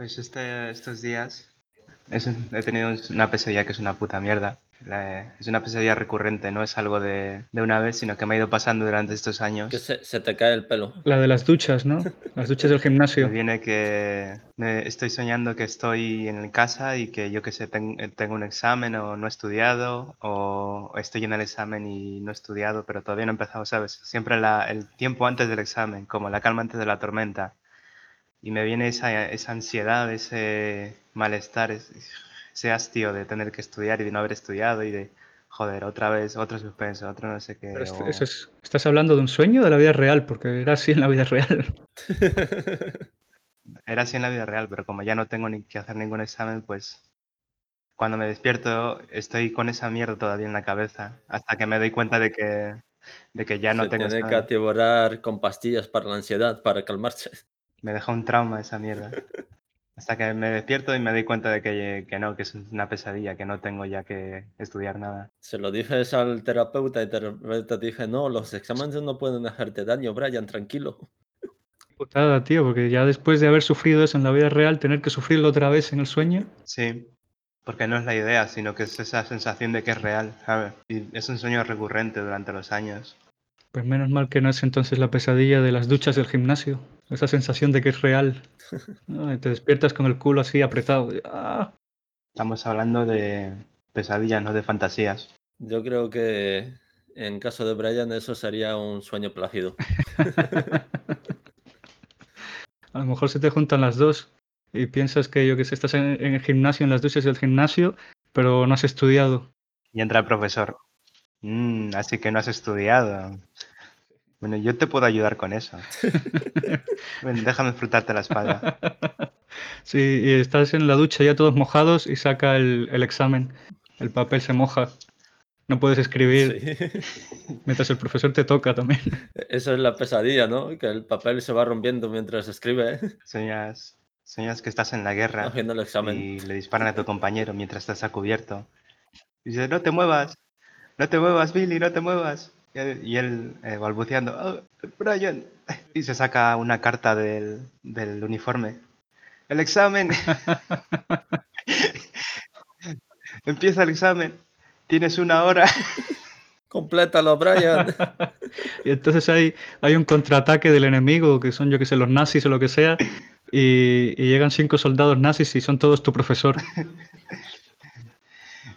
Pues este, estos días es he tenido una pesadilla que es una puta mierda. La- es una pesadilla recurrente, no es algo de, de una vez, sino que me ha ido pasando durante estos años. Que se, se te cae el pelo. La de las duchas, ¿no? Las duchas del Me gimnasio. viene que me estoy soñando que estoy en casa y que yo que sé, ten- tengo un examen o no he estudiado o estoy en el examen y no he estudiado, pero todavía no he empezado, ¿sabes? Siempre la- el tiempo antes del examen, como la calma antes de la tormenta. Y me viene esa, esa ansiedad, ese malestar, es- ese hastío de tener que estudiar y de no haber estudiado y de, joder, otra vez, otro suspenso, otro no sé qué. Pero esto- o- eso es- ¿Estás hablando de un sueño o de la vida real? Porque era así en la vida real. Era así en la vida real, pero como ya no tengo ni que hacer ningún examen, pues cuando me despierto estoy con esa mierda todavía en la cabeza, hasta que me doy cuenta de que, de que ya no se tengo tiene que atiborrar con pastillas para la ansiedad, para calmarse. Me deja un trauma esa mierda. Hasta que me despierto y me doy cuenta de que, que no, que es una pesadilla, que no tengo ya que estudiar nada. Se lo dices al terapeuta y el terapeuta te dije, no, los exámenes no pueden hacerte daño, Brian, tranquilo. Putada, tío, porque ya después de haber sufrido eso en la vida real, tener que sufrirlo otra vez en el sueño. Sí, porque no es la idea, sino que es esa sensación de que es real, ¿sabes? Y es un sueño recurrente durante los años. Pues menos mal que no es entonces la pesadilla de las duchas del gimnasio. Esa sensación de que es real. ¿no? Y te despiertas con el culo así apretado. ¡Ah! Estamos hablando de pesadillas, no de fantasías. Yo creo que en caso de Brian eso sería un sueño plácido. A lo mejor se te juntan las dos y piensas que yo que sé, estás en, en el gimnasio, en las duchas del gimnasio, pero no has estudiado. Y entra el profesor. "Mm, así que no has estudiado. Bueno, yo te puedo ayudar con eso. Ven, déjame frutarte la espalda. Sí, y estás en la ducha ya todos mojados y saca el, el examen. El papel se moja. No puedes escribir Sí. mientras el profesor te toca también. Eso es la pesadilla, ¿no? Que el papel se va rompiendo mientras escribe, ¿eh? Sueñas, sueñas que estás en la guerra haciendo el examen. y le disparan a tu compañero mientras estás a cubierto. Y dice, no te muevas, no te muevas, Billy, no te muevas. Y él, y él, eh, balbuceando, "Oh, Brian. Y se saca una carta del, del uniforme. El examen. Empieza el examen. Tienes una hora. Complétalo, Brian. Y entonces hay, hay un contraataque del enemigo, que son yo que sé, los nazis o lo que sea, y, y llegan cinco soldados nazis y son todos tu profesor.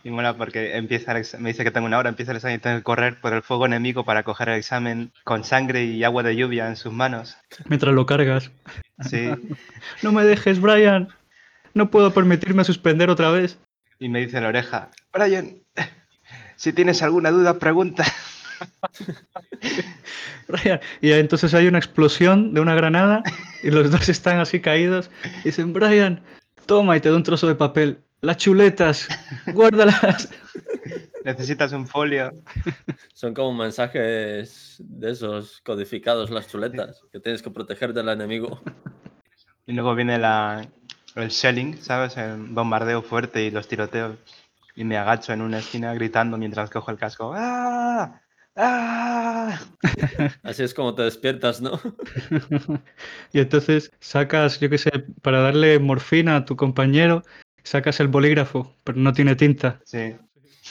Y mola porque empieza el me dice que tengo una hora, empieza el examen y tengo que correr por el fuego enemigo para coger el examen con sangre y agua de lluvia en sus manos. Mientras lo cargas. Sí. No me dejes, Brian. No puedo permitirme suspender otra vez. Y me dice en la oreja, Brian, si tienes alguna duda, pregunta. Brian. Y entonces hay una explosión de una granada y los dos están así caídos. Y dicen, Brian, toma y te da un trozo de papel. Las chuletas, guárdalas. Necesitas un folio. Son como mensajes de esos codificados, las chuletas, que tienes que proteger del enemigo. Y luego viene la, el shelling, ¿sabes? El bombardeo fuerte y los tiroteos. Y me agacho en una esquina gritando mientras cojo el casco. ¡Ah! ¡Ah! Así es como te despiertas, ¿no? Y entonces sacas, yo qué sé, para darle morfina a tu compañero, sacas el bolígrafo, pero no tiene tinta. Sí.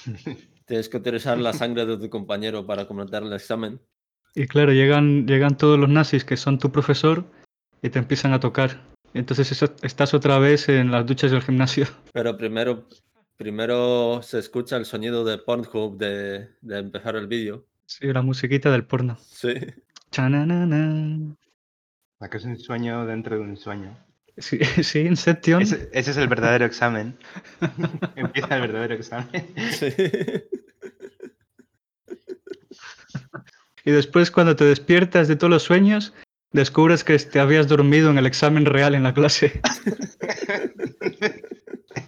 Tienes que utilizar la sangre de tu compañero para completar el examen. Y claro, llegan, llegan todos los nazis que son tu profesor y te empiezan a tocar. Entonces eso- estás otra vez en las duchas del gimnasio. Pero primero, primero se escucha el sonido de Pornhub de, de empezar el vídeo. Sí, la musiquita del porno. Sí. Chananana. Que es un sueño dentro de un sueño. Sí, sí, Inception. Ese, ese es el verdadero examen. Empieza el verdadero examen. Sí. Y después cuando te despiertas de todos los sueños, descubres que te habías dormido en el examen real en la clase.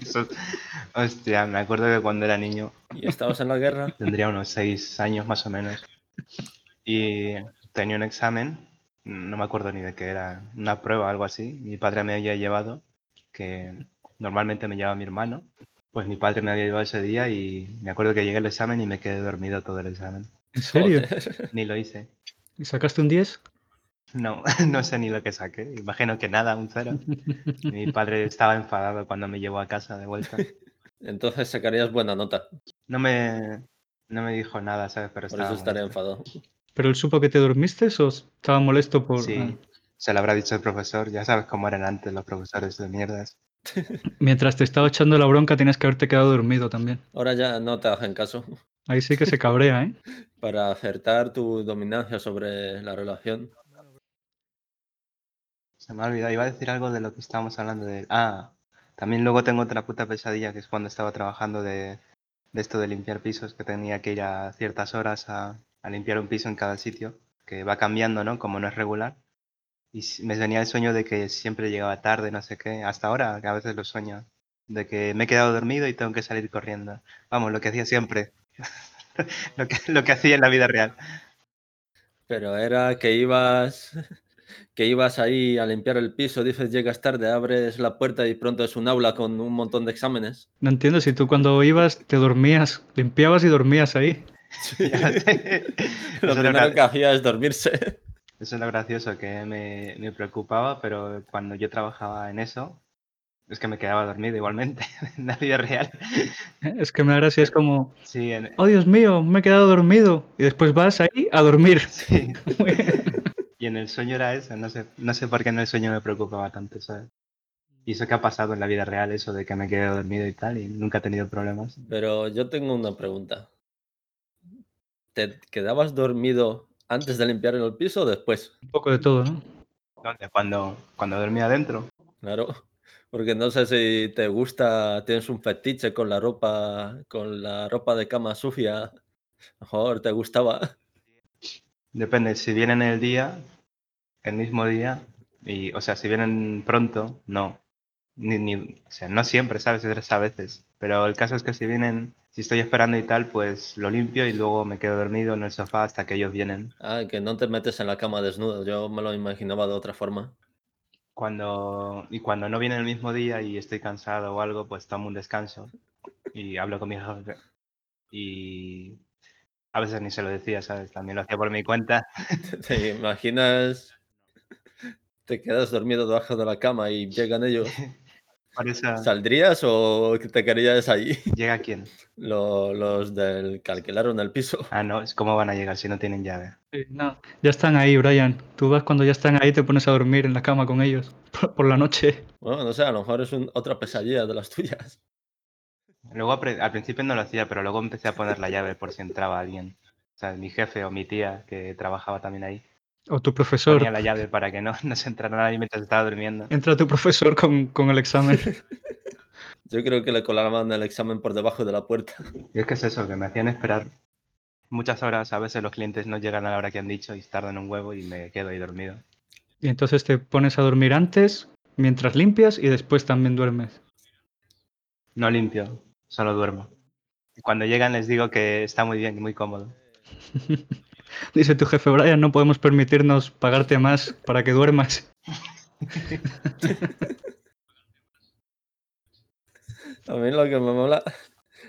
Eso- hostia, me acuerdo que cuando era niño ¿Y estabas en la guerra? tendría unos seis años más o menos. Y tenía un examen, no me acuerdo ni de qué era, una prueba o algo así. Mi padre me había llevado, que normalmente me lleva mi hermano. Pues mi padre me había llevado ese día y me acuerdo que llegué al examen y me quedé dormido todo el examen. ¿En serio? Ni lo hice. ¿Y sacaste un 10? No, no sé ni lo que saqué. Imagino que nada, un cero. Mi padre estaba enfadado cuando me llevó a casa de vuelta. Entonces sacarías buena nota. No me, no me dijo nada, ¿sabes? Pero Por estaba eso molesto. enfadado. ¿Pero él supo que te dormiste o estaba molesto por...? Sí, ah. se lo habrá dicho el profesor. Ya sabes cómo eran antes los profesores de mierdas. Mientras te estaba echando la bronca tenías que haberte quedado dormido también. Ahora ya no te hacen caso. Ahí sí que se cabrea, ¿eh? Para acertar tu dominancia sobre la relación. Se me ha olvidado. Iba a decir algo de lo que estábamos hablando de... Ah, también luego tengo otra puta pesadilla que es cuando estaba trabajando de, de esto de limpiar pisos, que tenía que ir a ciertas horas a, a limpiar un piso en cada sitio, que va cambiando, ¿no? Como no es regular. Y me venía el sueño de que siempre llegaba tarde, no sé qué. Hasta ahora, que a veces lo sueño. De que me he quedado dormido y tengo que salir corriendo. Vamos, lo que hacía siempre. lo, que, lo que hacía en la vida real. Pero era que ibas. Que ibas ahí a limpiar el piso, dices llegas tarde, abres la puerta y pronto es un aula con un montón de exámenes. No entiendo si tú cuando ibas te dormías, limpiabas y dormías ahí. Lo primero que hacía es dormirse. Eso es lo gracioso que me, me preocupaba, pero cuando yo trabajaba en eso, es que me quedaba dormido igualmente en la vida real. Es que me da gracia, es como, Sí, en- oh Dios mío, me he quedado dormido. Y después vas ahí a dormir. sí. Y en el sueño era eso, no sé, no sé por qué en el sueño me preocupaba tanto, ¿sabes? Y eso que ha pasado en la vida real, eso de que me quedé dormido y tal, y nunca he tenido problemas. Pero yo tengo una pregunta. ¿Te quedabas dormido antes de limpiar el piso o después? Un poco de todo, ¿no? ¿Dónde? Cuando, cuando dormía adentro. Claro, porque no sé si te gusta, tienes un fetiche con la ropa, con la ropa de cama sucia. Mejor te gustaba. Depende, si vienen el día, el mismo día, y, o sea, si vienen pronto, no. Ni, ni, o sea, no siempre, ¿sabes? Es a veces. Pero el caso es que si vienen, si estoy esperando y tal, pues lo limpio y luego me quedo dormido en el sofá hasta que ellos vienen. Ah, que no te metes en la cama desnudo. Yo me lo imaginaba de otra forma. Cuando, y cuando no viene el mismo día y estoy cansado o algo, pues tomo un descanso y hablo con mi jefe. Y a veces ni se lo decía, ¿sabes? También lo hacía por mi cuenta. ¿Te imaginas? Te quedas dormido debajo de la cama y llegan ellos. ¿Saldrías o te quedarías ahí? ¿llega quién? Lo- los del que alquilaron el piso. Ah, no, es cómo van a llegar si no tienen llave. Sí, no, ya están ahí, Brian. Tú vas cuando ya están ahí, te pones a dormir en la cama con ellos por, por la noche. Bueno, no sé, a lo mejor es un- otra pesadilla de las tuyas. Luego al principio no lo hacía, pero luego empecé a poner la llave por si entraba alguien. O sea, mi jefe o mi tía, que trabajaba también ahí, O tu profesor. ponía la llave para que no, no se entrara nadie mientras estaba durmiendo. Entra tu profesor con, con el examen. Yo creo que le colaban el examen por debajo de la puerta. Y es que es eso, que me hacían esperar muchas horas. A veces los clientes no llegan a la hora que han dicho y tardan un huevo y me quedo ahí dormido. Y entonces te pones a dormir antes, mientras limpias y después también duermes. No limpio, solo duermo. Y cuando llegan les digo que está muy bien y muy cómodo. Dice tu jefe, Brian, no podemos permitirnos pagarte más para que duermas. A mí lo que me mola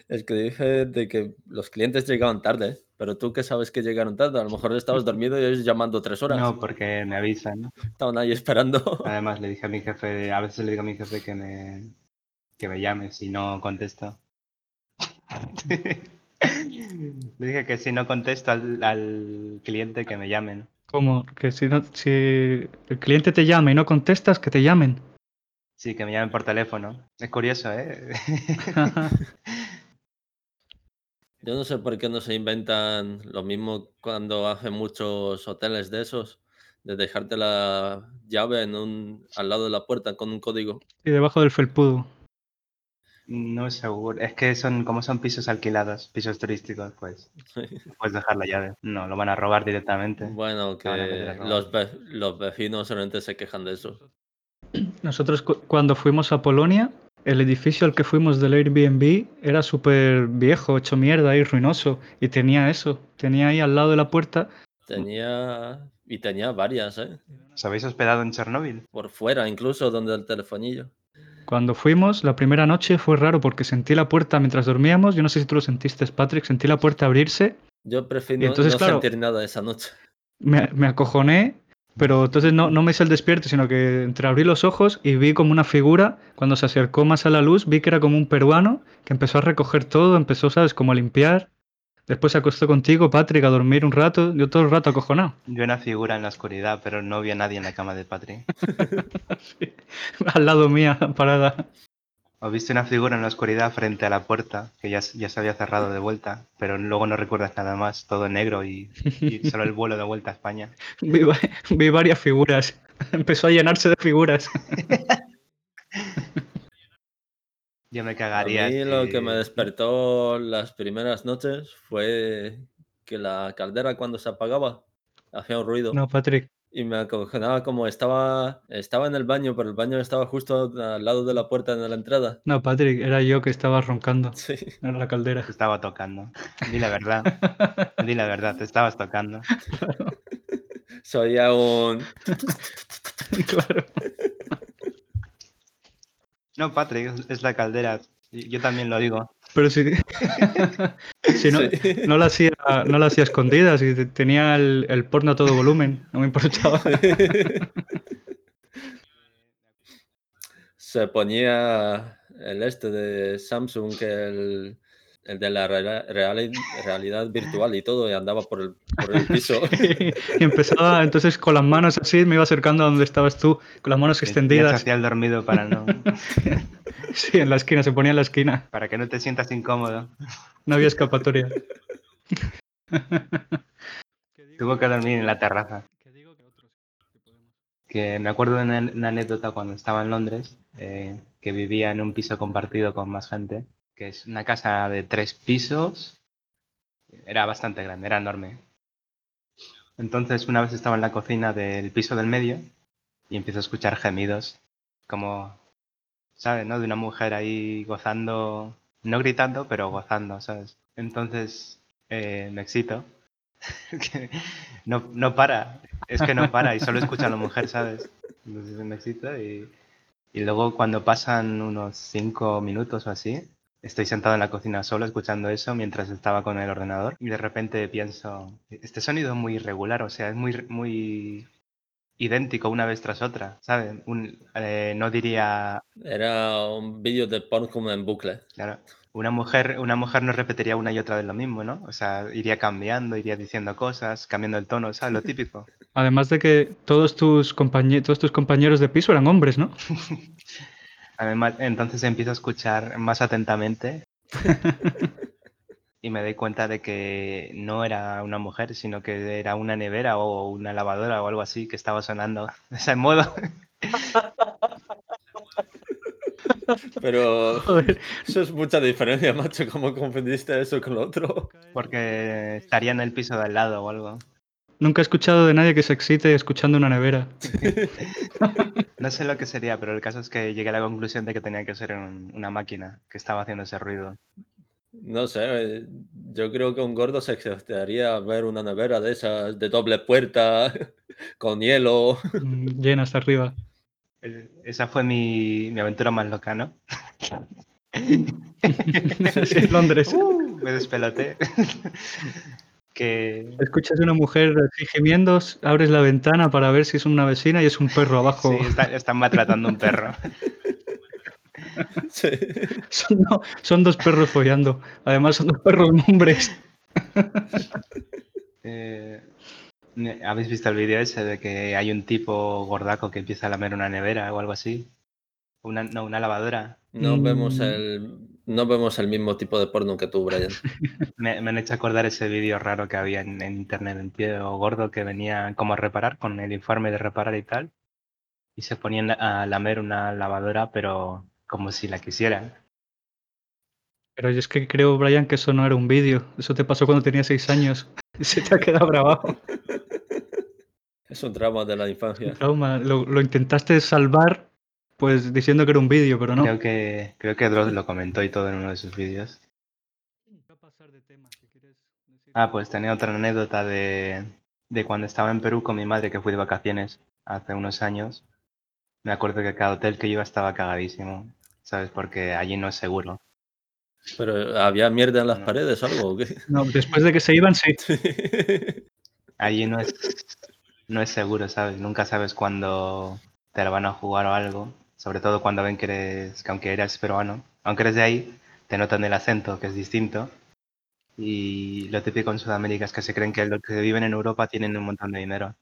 es que dije de que los clientes llegaban tarde, pero tú que sabes que llegaron tarde, a lo mejor estabas dormido y ellos llamando tres horas. No, porque me avisan. ¿no? Estaban ahí esperando. Además le dije a mi jefe, a veces le digo a mi jefe que me, que me llame si no contesto. le dije que si no contesto al, al cliente que me llamen. Como que si, no, si el cliente te llama y no contestas, que te llamen. Sí, que me llamen por teléfono. Es curioso, ¿eh? Yo no sé por qué no se inventan lo mismo cuando hacen muchos hoteles de esos, de dejarte la llave en un, al lado de la puerta con un código. y debajo del felpudo. No es seguro. Es que son como son pisos alquilados, pisos turísticos, pues puedes dejar la llave. No, lo van a robar directamente. Bueno, que los, ve- los vecinos solamente se quejan de eso. Nosotros cu- cuando fuimos a Polonia, el edificio al que fuimos del Airbnb era súper viejo, hecho mierda y ruinoso. Y tenía eso, tenía ahí al lado de la puerta. Tenía. Y tenía varias, ¿eh? ¿Os habéis hospedado en Chernóbil? Por fuera, incluso donde el telefonillo. Cuando fuimos, la primera noche fue raro porque sentí la puerta mientras dormíamos. Yo no sé si tú lo sentiste, Patrick. Sentí la puerta abrirse. Yo prefiero Y entonces, no claro- sentir nada esa noche. Me, me acojoné Pero entonces no, no me hice el despierto, sino que entreabrí los ojos y vi como una figura, cuando se acercó más a la luz, vi que era como un peruano que empezó a recoger todo, empezó, ¿sabes?, como a limpiar. Después se acostó contigo, Patrick, a dormir un rato, yo todo el rato acojonado. Vi una figura en la oscuridad, pero no vi a nadie en la cama de Patrick. Al lado mía, parada. O viste una figura en la oscuridad frente a la puerta, que ya, ya se había cerrado de vuelta, pero luego no recuerdas nada más, todo negro y, y solo el vuelo de vuelta a España. Vi, vi varias figuras. Empezó a llenarse de figuras. Yo me A cagaría. mí lo que me despertó las primeras noches fue que la caldera cuando se apagaba hacía un ruido No, Patrick. y me acojonaba como estaba, estaba en el baño, pero el baño estaba justo al lado de la puerta de la entrada. No, Patrick, era yo que estaba roncando Sí. en la caldera. Te estaba tocando. Di la verdad. Di la verdad, te estabas tocando. Se oía un... claro. No, Patrick, es- la caldera. Yo también lo digo. Pero si, si no, Sí. no la hacía, no la hacía escondida, si te- tenía el, el porno a todo volumen, no me importaba. Se ponía el este de Samsung, que el, el de la reali- realidad virtual y todo, y andaba por el, por el piso. Y empezaba entonces con las manos así, me iba acercando a donde estabas tú, con las manos se extendidas. hacía el dormido para no, Sí, en la esquina, se ponía en la esquina. para que no te sientas incómodo. No había escapatoria. Tuvo que dormir en la terraza. Que me acuerdo de una, una anécdota cuando estaba en Londres, eh, que vivía en un piso compartido con más gente, que es una casa de tres pisos. Era bastante grande, era enorme. Entonces una vez estaba en la cocina del piso del medio y empiezo a escuchar gemidos, como, ¿sabes? ¿No? De una mujer ahí gozando, no gritando, pero gozando, ¿sabes? Entonces eh, me excito. no, no para, es que no para y solo escucha a la mujer, ¿sabes? Entonces me excito y, y luego cuando pasan unos cinco minutos o así, estoy sentado en la cocina solo escuchando eso mientras estaba con el ordenador y de repente pienso, este sonido es muy irregular, o sea, es muy, muy idéntico una vez tras otra, ¿sabes? Un- eh, no diría, Era un vídeo de porn como en bucle. Claro, una mujer, una mujer no repetiría una y otra vez lo mismo, ¿no? O sea, iría cambiando, iría diciendo cosas, cambiando el tono, ¿sabes? Lo típico. Además de que todos tus, todos tus compañeros de piso eran hombres, ¿no? Además, entonces empiezo a escuchar más atentamente y me doy cuenta de que no era una mujer, sino que era una nevera o una lavadora o algo así que estaba sonando de ese modo. Pero Joder. eso es mucha diferencia, macho. ¿Cómo confundiste eso con lo otro? Porque estaría en el piso de al lado o algo. Nunca he escuchado de nadie que se excite escuchando una nevera. No sé lo que sería, pero el caso es que llegué a la conclusión de que tenía que ser un- una máquina que estaba haciendo ese ruido. No sé, eh, yo creo que un gordo se excitaría ver una nevera de esas, de doble puerta, con hielo. Mm, Llena hasta arriba. Esa fue mi, mi aventura más loca, ¿no? Sí, en Londres. Uh, me despeloté. Que Escuchas a una mujer gimiendo, abres la ventana para ver si es una vecina y es un perro abajo. sí, está- están maltratando a un perro. Sí. Son, no, son dos perros follando. Además son dos perros hombres. Eh, ¿Habéis visto el vídeo ese de que hay un tipo gordaco que empieza a lamer una nevera o algo así? Una, no, una lavadora. No vemos Mm. el no vemos el mismo tipo de porno que tú, Brian. Me, me han hecho acordar ese vídeo raro que había en, en internet, un tío gordo que venía como a reparar con el informe de reparar y tal. Y se ponían a lamer una lavadora, pero como si la quisieran. Pero yo es que creo, Brian, que eso no era un vídeo. Eso te pasó cuando tenías seis años. Se te ha quedado grabado. Es un trauma de la infancia. Trauma. Lo, lo intentaste salvar, pues diciendo que era un vídeo, pero no. Creo que creo que Dross lo comentó y todo en uno de sus vídeos. Ah, pues tenía otra anécdota de, de cuando estaba en Perú con mi madre que fui de vacaciones hace unos años. Me acuerdo que cada hotel que iba estaba cagadísimo, ¿sabes? Porque allí no es seguro. Pero había mierda en las No. paredes o algo. ¿o qué? No, después de que se iban, sí. Allí no es, no es seguro, ¿sabes? Nunca sabes cuándo te la van a jugar o algo. Sobre todo cuando ven que eres, que aunque eres peruano, aunque eres de ahí, te notan el acento, que es distinto. Y lo típico en Sudamérica es que se creen que los que viven en Europa tienen un montón de dinero.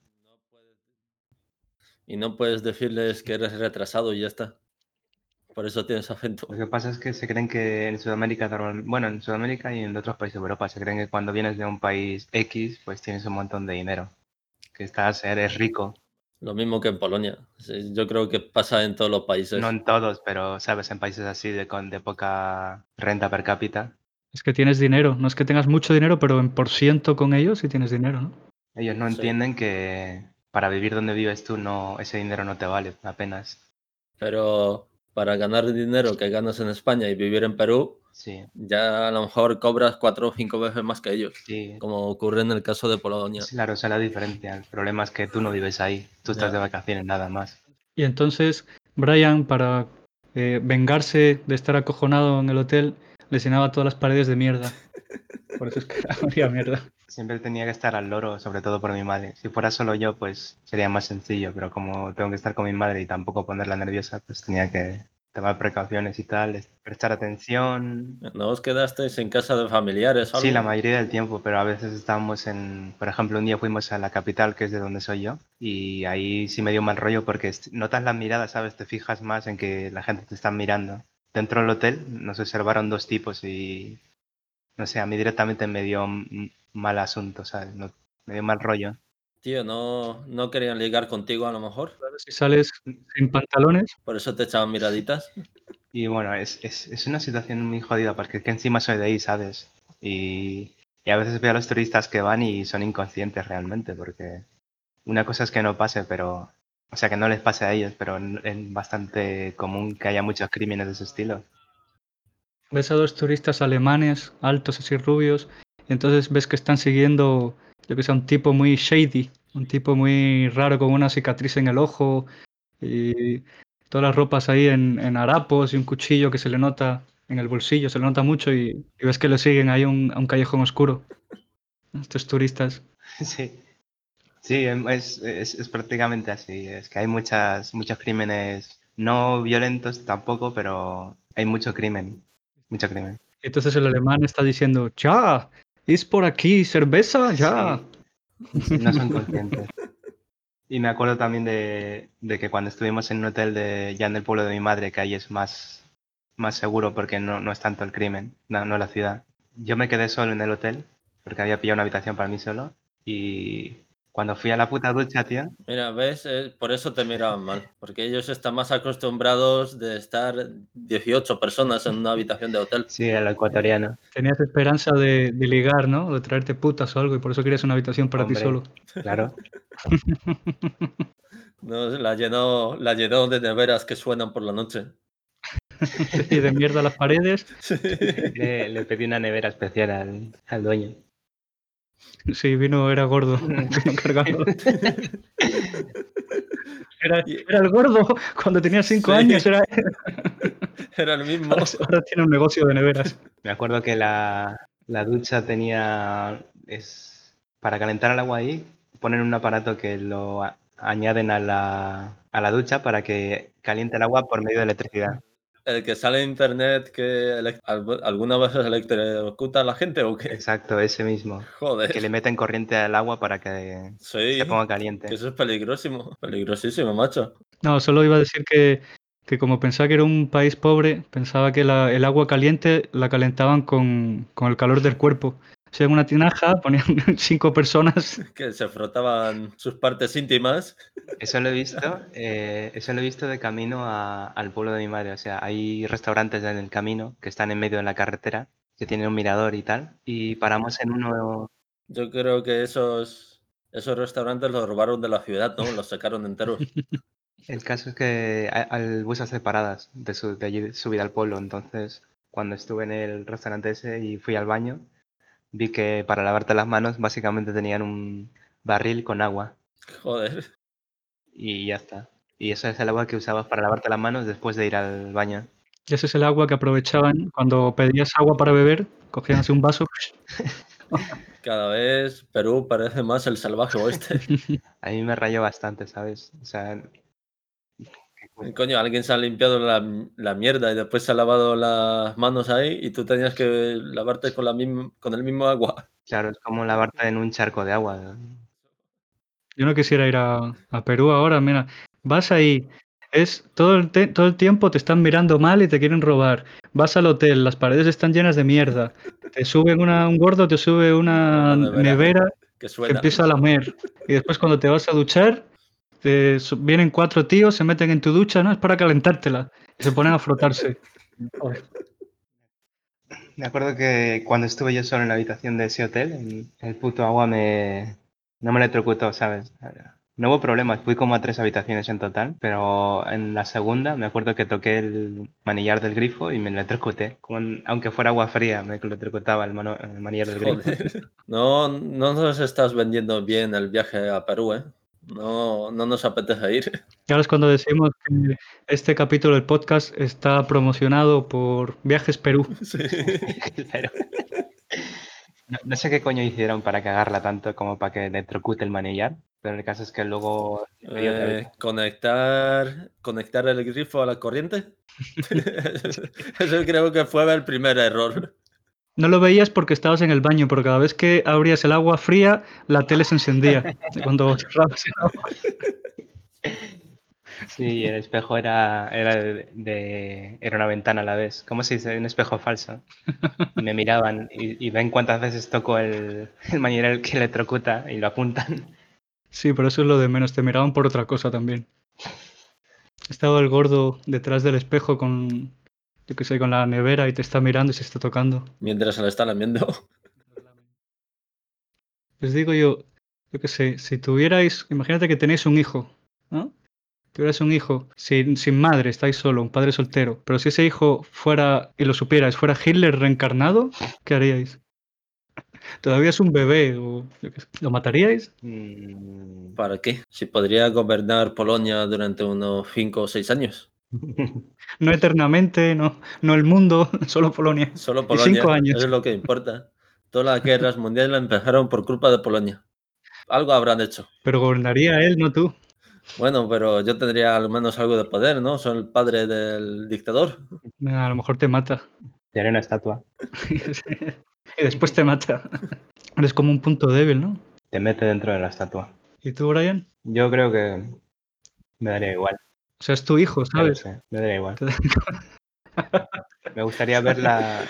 Y no puedes decirles que eres retrasado y ya está. Por eso tienes acento. Lo que pasa es que se creen que en Sudamérica, bueno, en Sudamérica y en otros países de Europa, se creen que cuando vienes de un país X, pues tienes un montón de dinero. Que estás, eres rico. Lo mismo que en Polonia. Yo creo que pasa en todos los países. No en todos, pero, ¿sabes? En países así de, con, de poca renta per cápita, Es que tienes dinero. No es que tengas mucho dinero, pero en por ciento con ellos sí tienes dinero, ¿no? ellos no Sí. entienden que para vivir donde vives tú, no, ese dinero no te vale apenas. Pero para ganar el dinero que ganas en España y vivir en Perú, Sí, ya a lo mejor cobras cuatro o cinco veces más que ellos. sí. Como ocurre en el caso de Polonia. Sí, Claro, esa es la diferencia. El problema es que tú no vives ahí. Tú estás Ya. de vacaciones nada más. Y entonces Brian, para eh, vengarse de estar acojonado en el hotel, le llenaba todas las paredes de mierda. Por eso es que había mierda. Siempre tenía que estar al loro, sobre todo por mi madre. Si fuera solo yo, pues sería más sencillo, pero como tengo que estar con mi madre y tampoco ponerla nerviosa, pues tenía que tomar precauciones y tal, es- prestar atención. ¿No os quedasteis en casa de familiares o Sí, algo? la mayoría del tiempo, pero a veces estábamos en, por ejemplo, un día fuimos a la capital, que es de donde soy yo, y ahí sí me dio mal rollo porque notas las miradas, ¿sabes? Te fijas más en que la gente te está mirando. Dentro del hotel nos observaron dos tipos y, no sé, a mí directamente me dio un mal asunto, ¿sabes? No- me dio mal rollo. Tío, ¿no, ¿no querían ligar contigo a lo mejor? Si sales sin pantalones, Por eso te echaban miraditas. Y bueno, es, es, es una situación muy jodida porque es que encima soy de ahí, ¿sabes? Y, y a veces veo a los turistas que van y son inconscientes realmente porque una cosa es que no pase, pero... O sea, que no les pase a ellos, pero es bastante común que haya muchos crímenes de ese estilo. ves a dos turistas alemanes, altos así rubios, y entonces ves que están siguiendo, yo que sé, un tipo muy shady, un tipo muy raro con una cicatriz en el ojo y todas las ropas ahí en, en harapos y un cuchillo que se le nota en el bolsillo, se le nota mucho y, y ves que le siguen ahí a un, a un callejón oscuro. Estos turistas. Sí, sí, em, es, es, es prácticamente así. Es que hay muchas, muchos crímenes no violentos tampoco, pero hay mucho crimen. Mucho crimen. Entonces el alemán está diciendo, ya, es por aquí, cerveza, ya. Sí, no son conscientes. Y me acuerdo también de, de que cuando estuvimos en un hotel de, ya en el pueblo de mi madre, que ahí es más, más seguro porque no, no es tanto el crimen, no, no la ciudad. Yo me quedé solo en el hotel porque había pillado una habitación para mí solo. Y cuando fui a la puta ducha, tío, Mira, ¿ves? Eh, por eso te miraban mal. Porque ellos están más acostumbrados de estar 18 personas en una habitación de hotel. sí, el ecuatoriano. Tenías esperanza de, de ligar, ¿no? De traerte putas o algo y por eso querías una habitación para ti solo. Claro. No, la llenó, la llenó de neveras que suenan por la noche. Y de mierda las paredes. Le, le pedí una nevera especial al, al dueño. Sí, vino, era gordo. Vino cargando. Era, era el gordo cuando tenía cinco Sí. años. Era, Era el mismo. ahora, ahora tiene un negocio de neveras. Me acuerdo que la, la ducha tenía. Es, para calentar el agua ahí, ponen un aparato que lo añaden a la, a la ducha para que caliente el agua por medio de electricidad. El que sale en internet que elec- al- alguna vez electrocuta a la gente o qué. Exacto, ese mismo. Joder. Que le meten corriente al agua para que Sí, se ponga caliente. que eso es peligrosísimo. Peligrosísimo, macho. No, solo iba a decir que, que como pensaba que era un país pobre, pensaba que la- el agua caliente la calentaban con, con el calor del cuerpo. O sea, en una tinaja ponían cinco personas. Que se frotaban sus partes íntimas. Eso lo he visto, eh, eso lo he visto de camino a- al pueblo de mi madre. O sea, hay restaurantes en el camino que están en medio de la carretera, que tienen un mirador y tal. Y paramos en uno, Yo creo que esos, esos restaurantes los robaron de la ciudad, ¿no? Los sacaron enteros. El caso es que hay, hay buses separadas de, su, de allí subida al pueblo. Entonces, cuando estuve en el restaurante ese y fui al baño, vi que para lavarte las manos básicamente tenían un barril con agua Joder. y ya está. Y eso es el agua que usabas para lavarte las manos después de ir al baño. Y ese es el agua que aprovechaban cuando pedías agua para beber, cogían así un vaso Cada vez Perú parece más el salvaje oeste. A mí me rayó bastante, ¿sabes? O sea, Coño, alguien se ha limpiado la, la mierda y después se ha lavado las manos ahí y tú tenías que lavarte con, la misma, con el mismo agua. claro, es como lavarte en un charco de agua. Yo no quisiera ir a, a Perú ahora, mira, vas ahí, es todo el, te- todo el tiempo te están mirando mal y te quieren robar. Vas al hotel, las paredes están llenas de mierda. Te suben una, un gordo, te sube una nevera. nevera Que que suena. empieza a lamer. Y después cuando te vas a duchar, te su- vienen cuatro tíos, se meten en tu ducha, ¿no? Es para calentártela. Y se ponen a frotarse. Me acuerdo que cuando estuve yo solo en la habitación de ese hotel, en- el puto agua me... no me electrocutó, ¿sabes? No hubo problemas, fui como a tres habitaciones en total, pero en la segunda me acuerdo que toqué el manillar del grifo y me electrocuté. Como en- aunque fuera agua fría, me electrocutaba el, mano- el manillar del grifo. Joder. No, no nos estás vendiendo bien el viaje a Perú, ¿eh? No, no nos apetece ir. Y ahora es cuando decimos que este capítulo del podcast está promocionado por Viajes Perú. Sí. Pero- No, no sé qué coño hicieron para cagarla tanto como para que electrocute el manillar, pero el caso es que luego... Eh, conectar, conectar el grifo a la corriente. Eso creo que fue el primer error. No lo veías porque estabas en el baño, pero cada vez que abrías el agua fría, la tele se encendía. Cuando cerrabas el agua. Sí, el espejo era, era de, era una ventana a la vez. ¿Cómo se dice? Un espejo falso. Y me miraban y, y ven cuántas veces toco el, el manillar que electrocuta y lo apuntan. Sí, pero eso es lo de menos. Te miraban por otra cosa también. Estaba el gordo detrás del espejo con, yo qué sé, con la nevera y te está mirando y se está tocando. Mientras se le está lamiendo. Les digo yo, yo qué sé, si tuvierais, imagínate que tenéis un hijo, ¿no? Tuvierais un hijo sin, sin madre, estáis solo, un padre soltero, pero si ese hijo fuera, y lo supierais, fuera Hitler reencarnado, ¿qué haríais? Todavía es un bebé, o yo qué sé, ¿lo mataríais? Mm, ¿Para qué? Si podría gobernar Polonia durante unos 5 o 6 años. No eternamente, no, no el mundo, solo Polonia. Solo Y Polonia. cinco años. Eso es lo que importa. Todas las guerras mundiales empezaron por culpa de Polonia. Algo habrán hecho. Pero gobernaría él, no tú. Bueno, pero yo tendría al menos algo de poder, ¿no? Soy el padre del dictador. A lo mejor te mata. Te haré una estatua. y después te mata. Eres como un punto débil, ¿no? Te mete dentro de la estatua. ¿Y tú, Brian? Yo creo que me daría igual. O sea, es tu hijo, ¿sabes? sé, me daría igual. Da- Me gustaría ver la,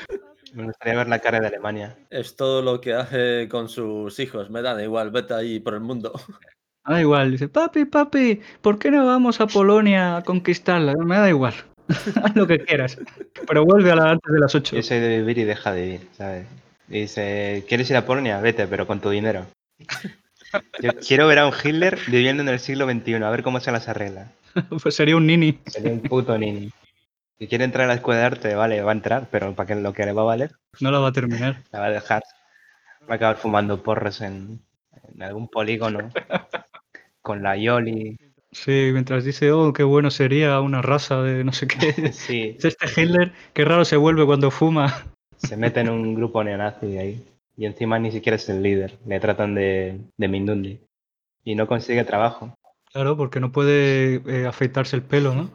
me gustaría ver la cara de Alemania. Es todo lo que hace con sus hijos. Me da igual, vete ahí por el mundo. Me da igual, dice, papi, papi, ¿por qué no vamos a Polonia a conquistarla? Me da igual, haz lo que quieras, pero vuelve a la antes de las 8. Yo soy de vivir y deja de vivir, ¿sabes? Y dice, ¿quieres ir a Polonia? Vete, pero con tu dinero. Yo quiero ver a un Hitler viviendo en el siglo XXI, a ver cómo se las arregla. Pues sería un nini. Sería un puto nini. Si quiere entrar a la escuela de arte, vale, va a entrar, pero para que lo que le va a valer, No la va a terminar. la va a dejar. Va a acabar fumando porros en, en algún polígono con la Yoli. Sí, mientras dice, oh, qué bueno sería una raza de no sé qué. Sí, Es este Hitler, qué raro se vuelve cuando fuma. se mete en un grupo neonazi ahí. Y encima ni siquiera es el líder. Le tratan de, de Mindundi. Y no consigue trabajo. Claro, porque no puede eh, afeitarse el pelo, ¿no?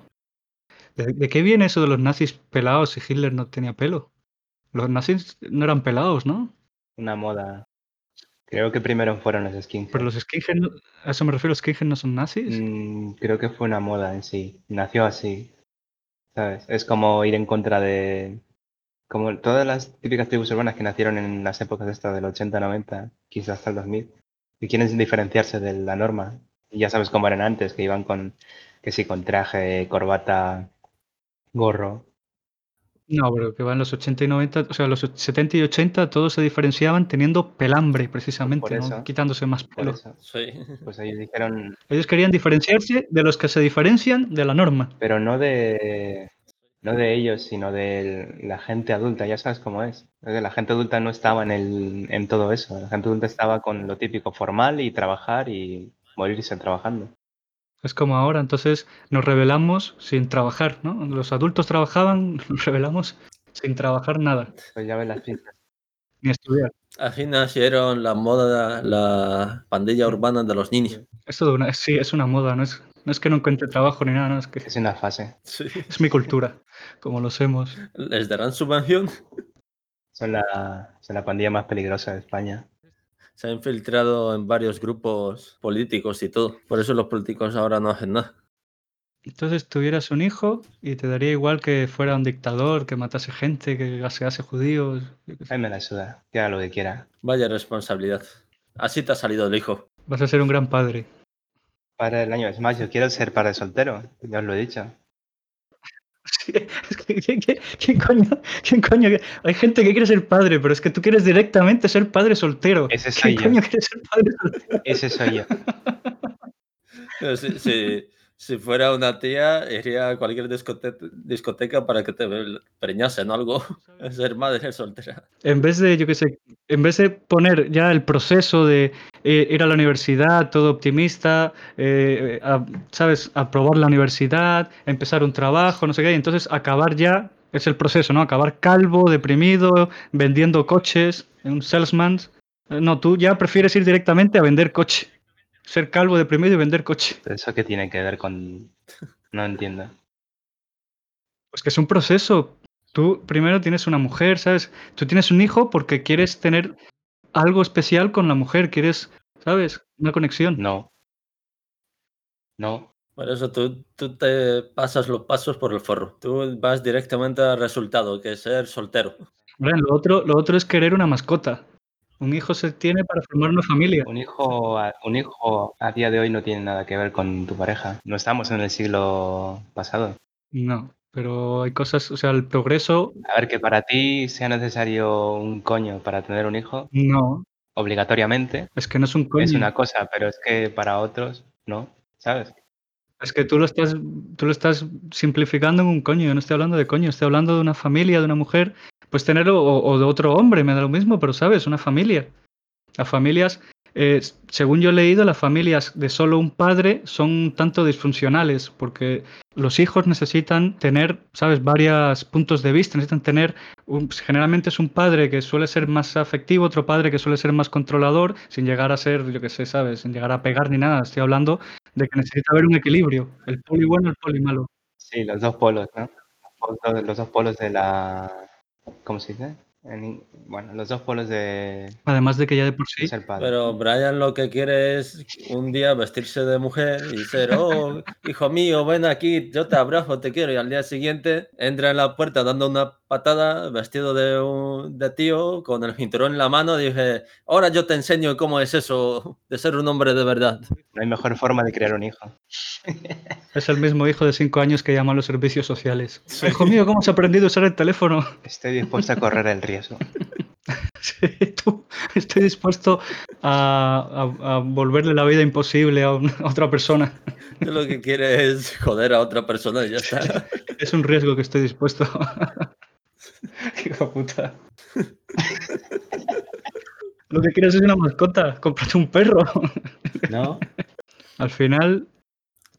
¿De, de qué viene eso de los nazis pelados si Hitler no tenía pelo? Los nazis no eran pelados, ¿no? Una moda. Creo que primero fueron los skinheads. Pero los skinheads, no- a eso me refiero, los skinheads no son nazis. Mm, creo que fue una moda en sí. Nació así. ¿Sabes? Es como ir en contra de. Como todas las típicas tribus urbanas que nacieron en las épocas estas del 80-90, quizás hasta el 2000, y quieren diferenciarse de la norma. Y ya sabes cómo eran antes, que iban con. que sí, con traje, corbata, gorro. No, pero que va en los 80 y 90, o sea, los 70 y 80 todos se diferenciaban teniendo pelambre, precisamente, quitándose más pelo. Sí. Pues ellos dijeron, Ellos querían diferenciarse de los que se diferencian de la norma. pero no de. No de ellos, sino de la gente adulta, ya sabes cómo es. La gente adulta no estaba en, el, en todo eso. La gente adulta estaba con lo típico, formal y trabajar y morirse trabajando. Es como ahora, entonces nos rebelamos sin trabajar, ¿no? Los adultos trabajaban, nos rebelamos sin trabajar nada, Pues ya ves las pistas. ni estudiar. Aquí nacieron la moda, la pandilla urbana de los niños. Esto de una, sí, es una moda, no es, no es que no encuentre trabajo ni nada, no, es que Es una fase. Sí. es mi cultura, como los hemos. ¿Les darán subvención? Son la, son la pandilla más peligrosa de España. Se ha infiltrado en varios grupos políticos y todo. Por eso los políticos ahora no hacen nada. Entonces tuvieras un hijo y te daría igual que fuera un dictador, que matase gente, que gasease judíos. yo qué sé. A mí me la suda. Que haga lo que quiera. Vaya responsabilidad. Así te ha salido el hijo. Vas a ser un gran padre. Padre del año. Es más, yo quiero ser padre soltero. Ya os lo he dicho. Es ¿quién, coño, quién coño? Hay gente que quiere ser padre, pero es que tú quieres directamente ser padre soltero. Ese ¿Quién coño quiere ser padre soltero? Ese soy yo. Pero Si, si- si fuera una tía, iría a cualquier discote- discoteca para que te preñasen o algo. Ser madre soltera. En vez de, yo qué sé, en vez de poner ya el proceso de eh, ir a la universidad, todo optimista, eh, a- ¿sabes? Aprobar la universidad, empezar un trabajo, no sé qué, y entonces acabar ya, es el proceso, ¿no? Acabar calvo, deprimido, vendiendo coches, un salesman. Eh, No, tú ya prefieres ir directamente a vender coche. Ser calvo, deprimido y vender coche. Eso qué tiene que ver con. No entiendo. Pues que es un proceso. Tú primero tienes una mujer, ¿sabes? Tú tienes un hijo porque quieres tener algo especial con la mujer, quieres, ¿sabes? Una conexión. No. No. Por eso tú, tú te pasas los pasos por el forro. Tú vas directamente al resultado, que es ser soltero. Lo otro, lo otro es querer una mascota. Un hijo se tiene para formar una familia. Un hijo, a, un hijo a día de hoy no tiene nada que ver con tu pareja. No estamos en el siglo pasado. No, pero hay cosas, o sea, el progreso, A ver, que para ti sea necesario un coño para tener un hijo, no. obligatoriamente, Es que no es un coño. es una cosa, pero es que para otros no, ¿sabes? Es que tú lo estás, tú lo estás simplificando en un coño. Yo no estoy hablando de coño, estoy hablando de una familia, de una mujer. Pues tenerlo, o, o de otro hombre, me da lo mismo, pero sabes, una familia. Las familias, eh, según yo he leído, las familias de solo un padre son un tanto disfuncionales, porque los hijos necesitan tener, sabes, varios puntos de vista, necesitan tener, un- pues, generalmente es un padre que suele ser más afectivo, otro padre que suele ser más controlador, sin llegar a ser, yo qué sé, sabes, sin llegar a pegar ni nada. Estoy hablando de que necesita haber un equilibrio, el poli bueno, el poli malo. Sí, los dos polos, ¿no? Los dos- Los dos polos de la... ¿Cómo se dice? En bueno, los dos polos de, Además de que ya de por sí, ser padre. Pero Brian lo que quiere es un día vestirse de mujer y ser, oh, hijo mío, ven aquí, yo te abrazo, te quiero. Y al día siguiente entra en la puerta dando una patada, vestido de, un, de tío, con el cinturón en la mano. Y dije, ahora yo te enseño cómo es eso de ser un hombre de verdad. No hay mejor forma de criar un hijo. es el mismo hijo de cinco años que llama a los servicios sociales. Hijo mío, ¿cómo has aprendido a usar el teléfono? Estoy dispuesto a correr el riesgo. Sí, tú, estoy dispuesto a, a- a volverle la vida imposible a, a otra persona. Yo lo que quiere es joder a otra persona y ya está. Es un riesgo que estoy dispuesto. Hijo puta. Lo que quieres es una mascota, cómprate un perro. ¿No? Al final,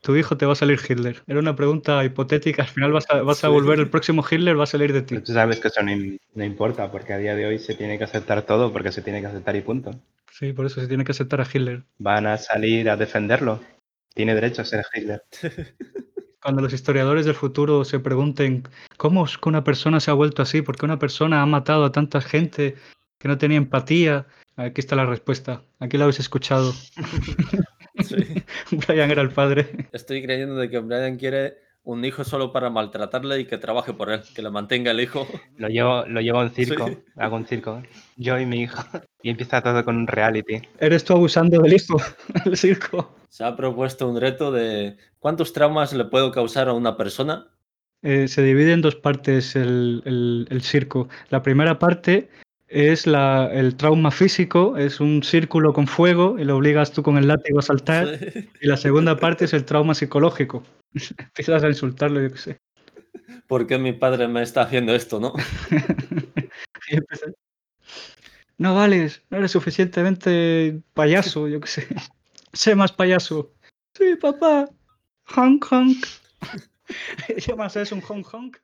tu hijo te va a salir Hitler. Era una pregunta hipotética. Al final vas a, vas a Sí. volver, el próximo Hitler va a salir de ti. Tú sabes que eso no, no importa, porque a día de hoy se tiene que aceptar todo, porque se tiene que aceptar y punto. Sí, por eso se tiene que aceptar a Hitler. Van a salir a defenderlo. Tiene derecho a ser Hitler. Cuando los historiadores del futuro se pregunten cómo es que una persona se ha vuelto así, por qué una persona ha matado a tanta gente que no tenía empatía, aquí está la respuesta. Aquí la habéis escuchado. Sí. Brian era el padre. Estoy creyendo de que Brian quiere un hijo solo para maltratarle y que trabaje por él, que le mantenga el hijo. Lo llevo, lo llevo a un circo, Sí. hago un circo. Yo y mi hijo. Y empieza todo con un reality. Eres tú abusando del hijo, el circo. Se ha propuesto un reto de cuántos traumas le puedo causar a una persona. Eh, se divide en dos partes el, el- el circo. La primera parte es la- el trauma físico, es un círculo con fuego y lo obligas tú con el látigo a saltar. Sí. Y la segunda parte es el trauma psicológico. Empiezas a insultarlo, yo qué sé. ¿Por qué mi padre me está haciendo esto, no? Y No vales, no eres suficientemente payaso, yo qué sé. Sé más payaso. Sí, papá. Honk, honk. ¿Qué más es un honk, honk?